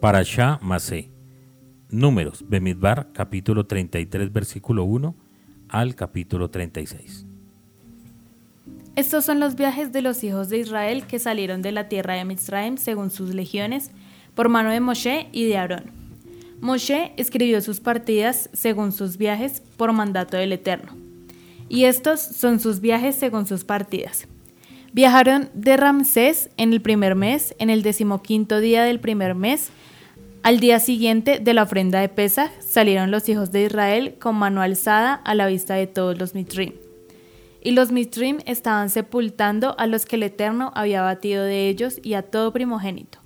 Parashá Masé. Números, Bemidbar, capítulo 33, versículo 1 al capítulo 36. Estos son los viajes de los hijos de Israel que salieron de la tierra de Mitzrayim según sus legiones, por mano de Moshe y de Aarón. Moshe escribió sus partidas según sus viajes por mandato del Eterno. Y estos son sus viajes según sus partidas. Viajaron de Ramsés en el primer mes, en el decimoquinto día del primer mes. Al día siguiente de la ofrenda de Pesach salieron los hijos de Israel con mano alzada a la vista de todos los mitrim. Y los mitrim estaban sepultando a los que el Eterno había batido de ellos y a todo primogénito.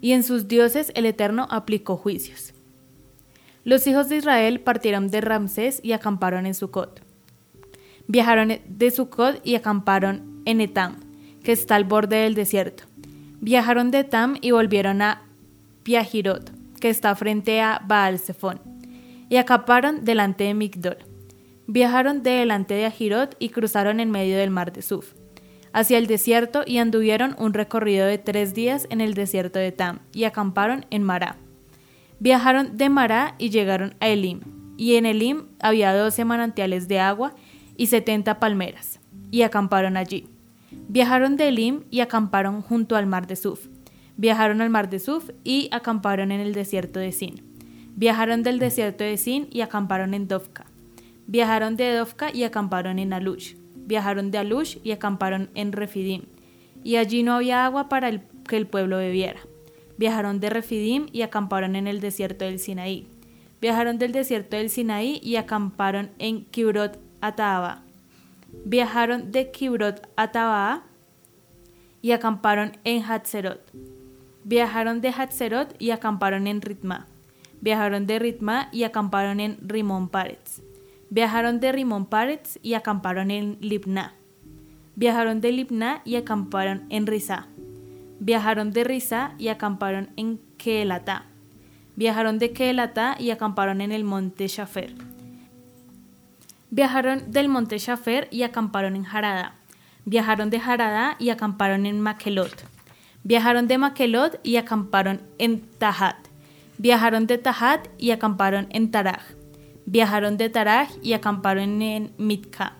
Y en sus dioses el Eterno aplicó juicios. Los hijos de Israel partieron de Ramsés y acamparon en Sucot. Viajaron de Sucot y acamparon en Etam, que está al borde del desierto. Viajaron de Etam y volvieron a Piahirot, que está frente a Baal Zephon, y acamparon delante de Migdol. Viajaron de delante de Ajirot y cruzaron en medio del mar de Suf, hacia el desierto y anduvieron un recorrido de tres días en el desierto de Etam y acamparon en Mará. Viajaron de Mará y llegaron a Elim, y en Elim había doce manantiales de agua y setenta palmeras, y acamparon allí. Viajaron de Elim y acamparon junto al mar de Suf. Viajaron al mar de Suf y acamparon en el desierto de Sin. Viajaron del desierto de Sin y acamparon en Dovka. Viajaron de Dovka y acamparon en Alush. Viajaron de Alush y acamparon en Refidim. Y allí no había agua para que el pueblo bebiera. Viajaron de Refidim y acamparon en el desierto del Sinaí. Viajaron del desierto del Sinaí y acamparon en Kibrot Ataaba viajaron de Kibrot a Tabaa y acamparon en Hatzerot. Viajaron de Hatzerot y acamparon en Ritma. Viajaron de Ritma y acamparon en Rimón Paretz. Viajaron de Rimón Paretz y acamparon en Libna. Viajaron de Libna y acamparon en Risa. Viajaron de Risa y acamparon en Keelata. Viajaron de Keelata y acamparon en el monte Shafer Viajaron del monte Shafer y acamparon en Harada. Viajaron de Harada y acamparon en Makelot. Viajaron de Makelot y acamparon en Tahat. Viajaron de Tahat y acamparon en Taraj. Viajaron de Taraj y acamparon en Mitka.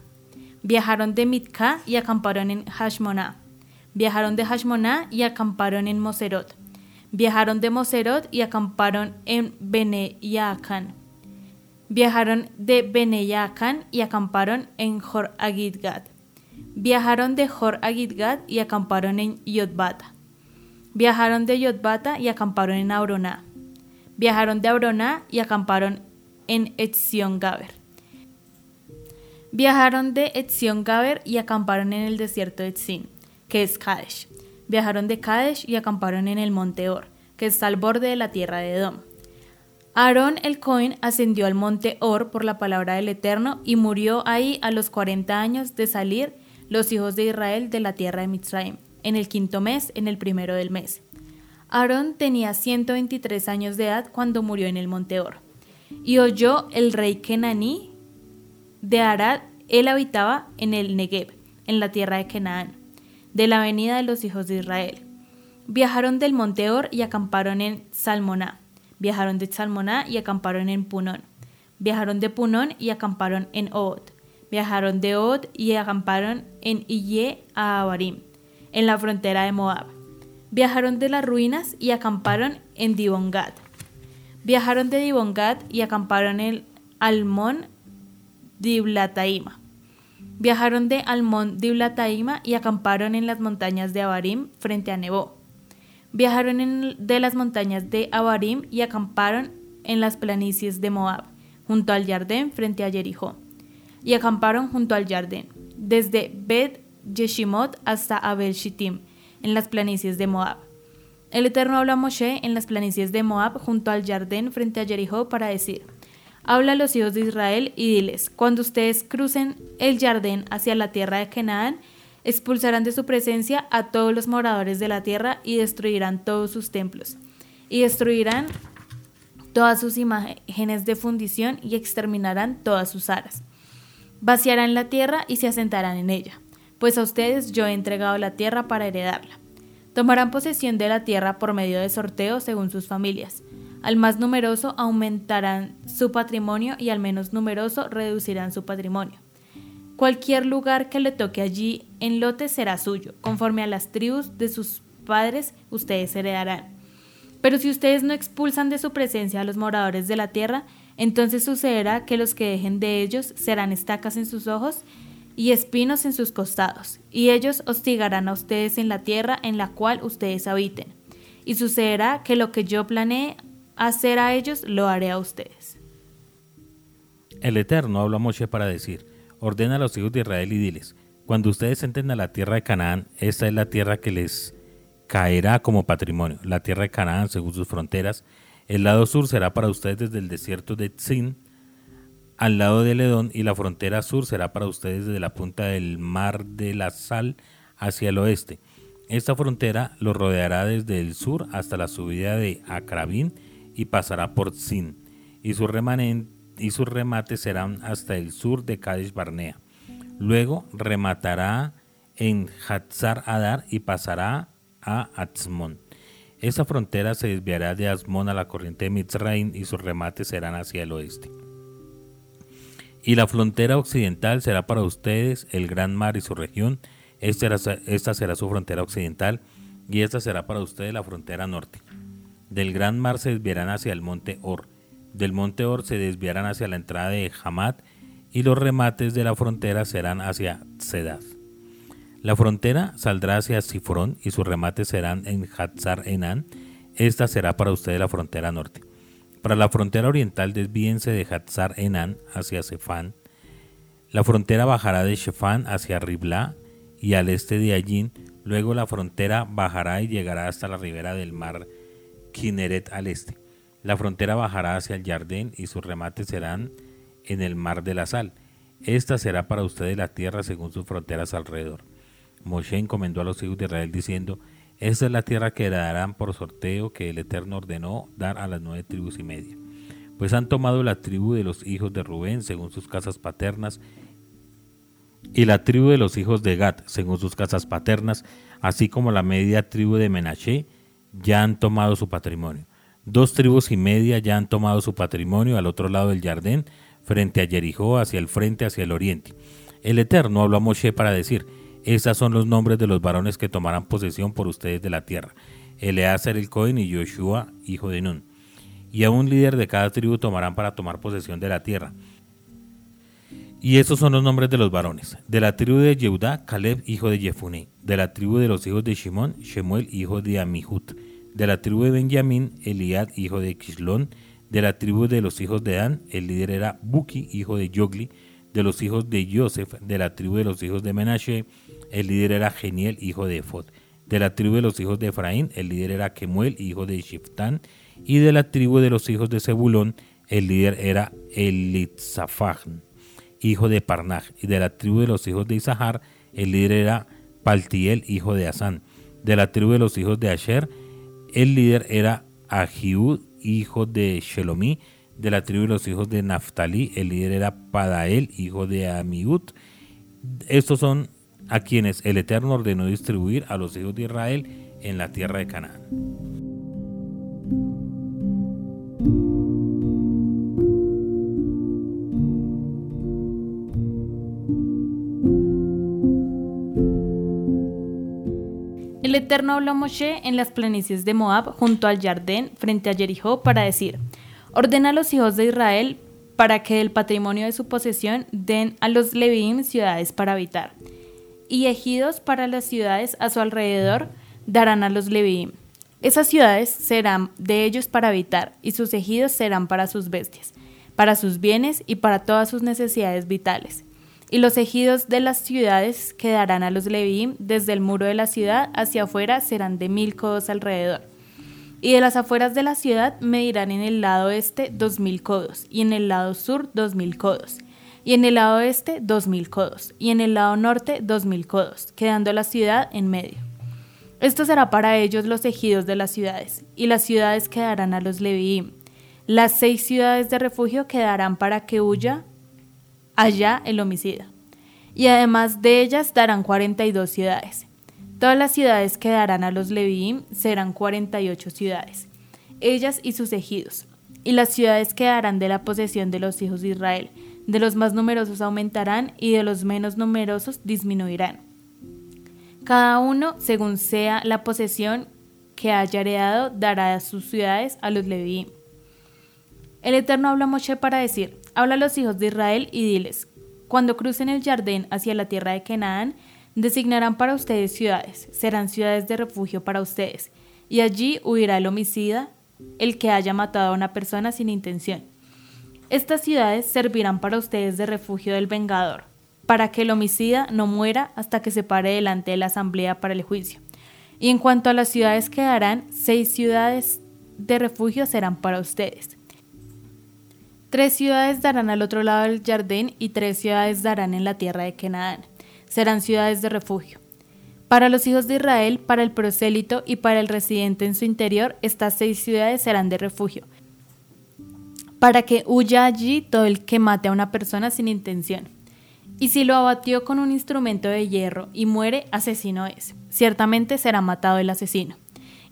Viajaron de Mitka y acamparon en Hashmona. Viajaron de Hashmona y acamparon en Moserot. Viajaron de Moserot y acamparon en Bene Yaakan Viajaron de Beneyakan y acamparon en Jor Agidgad. Viajaron de Jor Agidgad y acamparon en Yotbata. Viajaron de Yotbata y acamparon en Auroná. Viajaron de Auroná y acamparon en Etzion Gaber. Viajaron de Etzion Gaber y acamparon en el desierto de Etzin, que es Kadesh. Viajaron de Kadesh y acamparon en el monte Or, que está al borde de la tierra de Edom. Aarón el Cohen ascendió al monte Or por la palabra del Eterno y murió ahí a los 40 años de salir los hijos de Israel de la tierra de Mitzrayim, en el quinto mes, en el primero del mes. Aarón tenía 123 años de edad cuando murió en el monte Or. Y oyó el rey Kenaní de Arad, él habitaba en el Negev, en la tierra de Kenaán, de la venida de los hijos de Israel. Viajaron del monte Or y acamparon en Salmoná Viajaron de Salmoná y acamparon en Punón. Viajaron de Punón y acamparon en Od. Viajaron de Od y acamparon en Iye a Abarim, en la frontera de Moab. Viajaron de las ruinas y acamparon en Dibongad. Viajaron de Dibongad y acamparon en Almón Diblataima. Viajaron de Almón Diblataima y acamparon en las montañas de Abarim frente a Nebo. Viajaron de las montañas de Abarim y acamparon en las planicies de Moab, junto al Jardén frente a Jericó. Y acamparon junto al Jardén, desde Bet Yeshimot hasta Abel Shittim, en las planicies de Moab. El Eterno habla a Moshe en las planicies de Moab junto al Jardén frente a Jericó para decir, Habla a los hijos de Israel y diles, cuando ustedes crucen el Jardén hacia la tierra de Canaán, Expulsarán de su presencia a todos los moradores de la tierra y destruirán todos sus templos. Y destruirán todas sus imágenes de fundición y exterminarán todas sus aras. Vaciarán la tierra y se asentarán en ella, pues a ustedes yo he entregado la tierra para heredarla. Tomarán posesión de la tierra por medio de sorteo según sus familias. Al más numeroso aumentarán su patrimonio y al menos numeroso reducirán su patrimonio. Cualquier lugar que le toque allí en lote será suyo, conforme a las tribus de sus padres ustedes heredarán. Pero si ustedes no expulsan de su presencia a los moradores de la tierra, entonces sucederá que los que dejen de ellos serán estacas en sus ojos y espinos en sus costados, y ellos hostigarán a ustedes en la tierra en la cual ustedes habiten. Y sucederá que lo que yo planeé hacer a ellos, lo haré a ustedes. El Eterno habla a Moshe para decir, ordena a los hijos de Israel y diles, cuando ustedes entren a la tierra de Canaán, esta es la tierra que les caerá como patrimonio, la tierra de Canaán según sus fronteras. El lado sur será para ustedes desde el desierto de Tzin al lado de Ledón y la frontera sur será para ustedes desde la punta del mar de la Sal hacia el oeste. Esta frontera lo rodeará desde el sur hasta la subida de Acrabín y pasará por Tzin, y sus remates serán hasta el sur de Kadesh Barnea. Luego rematará en Hatzar Adar y pasará a Atzmon. Esa frontera se desviará de Azmón a la corriente de Mitzraim y sus remates serán hacia el oeste. Y la frontera occidental será para ustedes el gran mar y su región. Esta será, esta será su frontera occidental y esta será para ustedes la frontera norte. Del gran mar se desviarán hacia el monte Or. Del monte Or se desviarán hacia la entrada de Hamad y los remates de la frontera serán hacia Sedad. La frontera saldrá hacia Sifrón y sus remates serán en Hatzar Enan. Esta será para ustedes la frontera norte. Para la frontera oriental desvíense de Hatzar Enan hacia Sefán. La frontera bajará de Shefán hacia Ribla y al este de Allín. Luego la frontera bajará y llegará hasta la ribera del mar Kineret al este. La frontera bajará hacia el Jardín y sus remates serán en el mar de la sal. Esta será para ustedes la tierra según sus fronteras alrededor. Moshe encomendó a los hijos de Israel diciendo, esta es la tierra que heredarán por sorteo que el Eterno ordenó dar a las nueve tribus y media. Pues han tomado la tribu de los hijos de Rubén según sus casas paternas y la tribu de los hijos de Gad según sus casas paternas, así como la media tribu de Menashe, ya han tomado su patrimonio. Dos tribus y media ya han tomado su patrimonio al otro lado del Jardín, frente a Jericó, hacia el frente, hacia el oriente. El Eterno habló a Moshe para decir, estos son los nombres de los varones que tomarán posesión por ustedes de la tierra. Eleazar el Cohen y Joshua, hijo de Nun. Y a un líder de cada tribu tomarán para tomar posesión de la tierra. Y estos son los nombres de los varones. De la tribu de Yehudá, Caleb, hijo de Jefuné. De la tribu de los hijos de Shimón, Shemuel, hijo de Amihut. De la tribu de Benjamín, Eliad, hijo de Kislón. De la tribu de los hijos de Dan, el líder era Buki, hijo de Yogli. De los hijos de Joseph, de la tribu de los hijos de Menashe, el líder era Geniel, hijo de Ephod. De la tribu de los hijos de Efraín, el líder era Kemuel, hijo de Shiftán. Y de la tribu de los hijos de Zebulón, el líder era Elitzafán, hijo de Parnaj. Y de la tribu de los hijos de Isahar, el líder era Paltiel, hijo de Asán. De la tribu de los hijos de Asher, el líder era Ahiud, hijo de Shelomí. De la tribu de los hijos de Naftali, el líder era Padael, hijo de Amiud. Estos son a quienes el Eterno ordenó distribuir a los hijos de Israel en la tierra de Canaán. El Eterno habló a Moshe en las planicies de Moab junto al Jardín frente a Jericó para decir, ordena a los hijos de Israel para que del patrimonio de su posesión den a los Levíim ciudades para habitar y ejidos para las ciudades a su alrededor darán a los Leviim. Esas ciudades serán de ellos para habitar, y sus ejidos serán para sus bestias, para sus bienes y para todas sus necesidades vitales. Y los ejidos de las ciudades que darán a los Leviim desde el muro de la ciudad hacia afuera serán de mil codos alrededor. Y de las afueras de la ciudad medirán en el lado este dos mil codos, y en el lado sur dos mil codos y en el lado este dos mil codos, y en el lado norte dos mil codos, quedando la ciudad en medio. Esto será para ellos los ejidos de las ciudades, y las ciudades quedarán a los Leviim. Las seis ciudades de refugio quedarán para que huya allá el homicida. Y además de ellas darán cuarenta y dos ciudades. Todas las ciudades que darán a los Leviim serán 48 ciudades, ellas y sus ejidos. Y las ciudades que darán de la posesión de los hijos de Israel, de los más numerosos aumentarán y de los menos numerosos disminuirán. Cada uno, según sea la posesión que haya heredado, dará sus ciudades a los Leviim. El Eterno habla a Moshe para decir, habla a los hijos de Israel y diles, cuando crucen el Jardín hacia la tierra de Canaán, designarán para ustedes ciudades, serán ciudades de refugio para ustedes, y allí huirá el homicida, el que haya matado a una persona sin intención. Estas ciudades servirán para ustedes de refugio del vengador, para que el homicida no muera hasta que se pare delante de la asamblea para el juicio. Y en cuanto a las ciudades que darán, seis ciudades de refugio serán para ustedes. Tres ciudades darán al otro lado del jardín y tres ciudades darán en la tierra de Canaán. Serán ciudades de refugio. Para los hijos de Israel, para el prosélito y para el residente en su interior, estas seis ciudades serán de refugio, para que huya allí todo el que mate a una persona sin intención. Y si lo abatió con un instrumento de hierro y muere, asesino es. Ciertamente será matado el asesino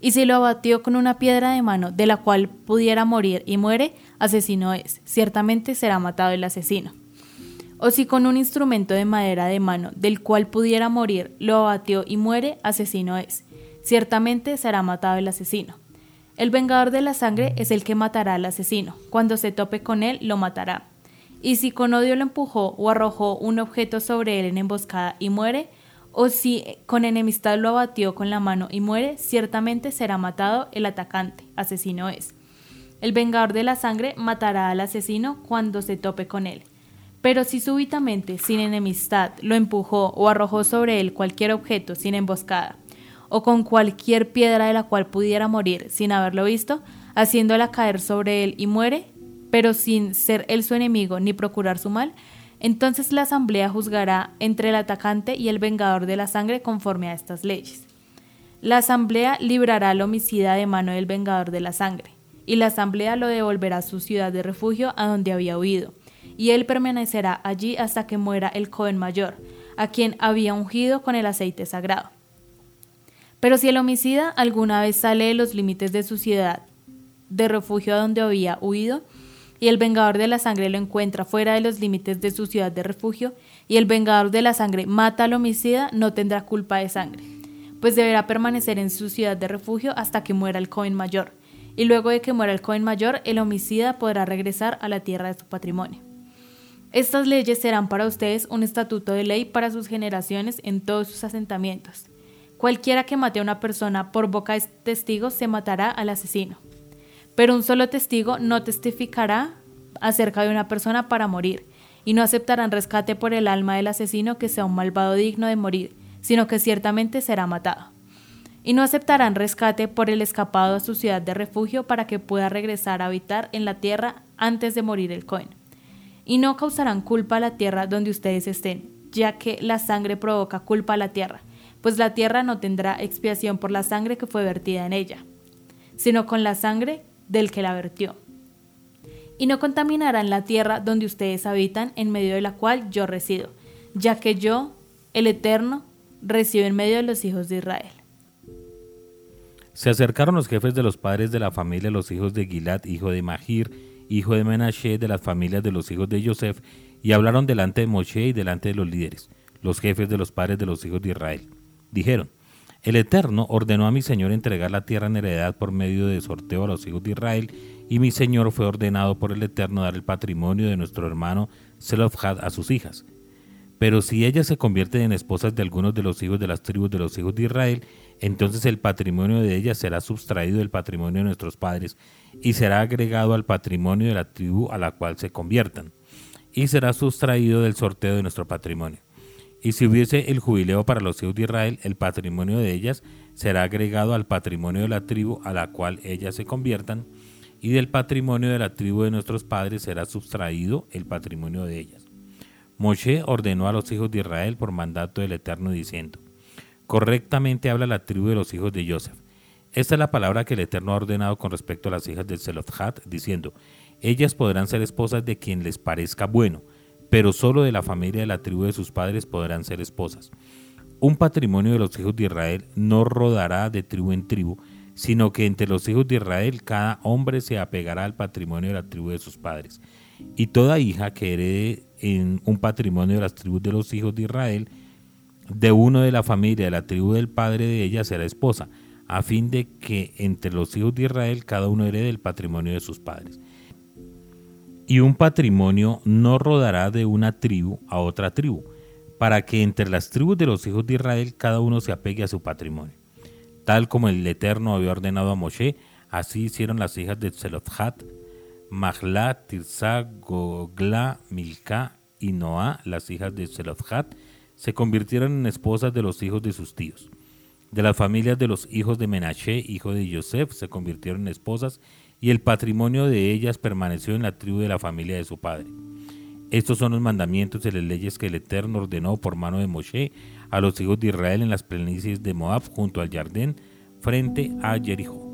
y si lo abatió con una piedra de mano de la cual pudiera morir y muere, asesino es, ciertamente será matado el asesino. O si con un instrumento de madera de mano del cual pudiera morir, lo abatió y muere, asesino es, ciertamente será matado el asesino. El vengador de la sangre es el que matará al asesino, cuando se tope con él, lo matará. Y si con odio lo empujó o arrojó un objeto sobre él en emboscada y muere, o si con enemistad lo abatió con la mano y muere, ciertamente será matado el atacante, asesino es. El vengador de la sangre matará al asesino cuando se tope con él. Pero si súbitamente, sin enemistad, lo empujó o arrojó sobre él cualquier objeto sin emboscada, o con cualquier piedra de la cual pudiera morir sin haberlo visto, haciéndola caer sobre él y muere, pero sin ser él su enemigo ni procurar su mal, entonces la Asamblea juzgará entre el atacante y el vengador de la sangre conforme a estas leyes. La Asamblea librará al homicida de mano del vengador de la sangre, y la Asamblea lo devolverá a su ciudad de refugio a donde había huido, y él permanecerá allí hasta que muera el joven mayor, a quien había ungido con el aceite sagrado. Pero si el homicida alguna vez sale de los límites de su ciudad de refugio a donde había huido, y el vengador de la sangre lo encuentra fuera de los límites de su ciudad de refugio, y el vengador de la sangre mata al homicida, no tendrá culpa de sangre, pues deberá permanecer en su ciudad de refugio hasta que muera el joven mayor, y luego de que muera el joven mayor, el homicida podrá regresar a la tierra de su patrimonio. Estas leyes serán para ustedes un estatuto de ley para sus generaciones en todos sus asentamientos. Cualquiera que mate a una persona por boca de testigos se matará al asesino pero un solo testigo no testificará acerca de una persona para morir, y no aceptarán rescate por el alma del asesino que sea un malvado digno de morir, sino que ciertamente será matado. Y no aceptarán rescate por el escapado a su ciudad de refugio para que pueda regresar a habitar en la tierra antes de morir el Cohen. Y no causarán culpa a la tierra donde ustedes estén, ya que la sangre provoca culpa a la tierra, pues la tierra no tendrá expiación por la sangre que fue vertida en ella, sino con la sangre del que la vertió. Y no contaminarán la tierra donde ustedes habitan, en medio de la cual yo resido, ya que yo, el Eterno, resido en medio de los hijos de Israel. Se acercaron los jefes de los padres de la familia, los hijos de Gilad, hijo de Mahir, hijo de Menashe, de las familias de los hijos de Joseph, y hablaron delante de Moshe y delante de los líderes, los jefes de los padres de los hijos de Israel. Dijeron, el Eterno ordenó a mi Señor entregar la tierra en heredad por medio de sorteo a los hijos de Israel, y mi Señor fue ordenado por el Eterno dar el patrimonio de nuestro hermano Zelofhad a sus hijas. Pero si ellas se convierten en esposas de algunos de los hijos de las tribus de los hijos de Israel, entonces el patrimonio de ellas será sustraído del patrimonio de nuestros padres y será agregado al patrimonio de la tribu a la cual se conviertan, y será sustraído del sorteo de nuestro patrimonio. Y si hubiese el jubileo para los hijos de Israel, el patrimonio de ellas será agregado al patrimonio de la tribu a la cual ellas se conviertan, y del patrimonio de la tribu de nuestros padres será sustraído el patrimonio de ellas. Moshe ordenó a los hijos de Israel por mandato del Eterno diciendo, correctamente habla la tribu de los hijos de Joseph. Esta es la palabra que el Eterno ha ordenado con respecto a las hijas de Zelofhat, diciendo, ellas podrán ser esposas de quien les parezca bueno, pero solo de la familia de la tribu de sus padres podrán ser esposas. un patrimonio de los hijos de Israel no rodará de tribu en tribu, sino que entre los hijos de Israel cada hombre se apegará al patrimonio de la tribu de sus padres. Y toda hija que herede en un patrimonio de las tribus de los hijos de Israel, de uno de la familia de la tribu del padre de ella será esposa, a fin de que entre los hijos de Israel cada uno herede el patrimonio de sus padres. Y un patrimonio no rodará de una tribu a otra tribu, para que entre las tribus de los hijos de Israel cada uno se apegue a su patrimonio. Tal como el Eterno había ordenado a Moshe, así hicieron las hijas de Zelofhat, Mahla, Tirsa, Gogla, Milka y Noah, las hijas de Zelofhat, se convirtieron en esposas de los hijos de sus tíos. De las familias de los hijos de Menashe, hijo de Yosef, se convirtieron en esposas y el patrimonio de ellas permaneció en la tribu de la familia de su padre. Estos son los mandamientos y las leyes que el Eterno ordenó por mano de Moshe a los hijos de Israel en las planicies de Moab junto al Jardín frente a Jericó.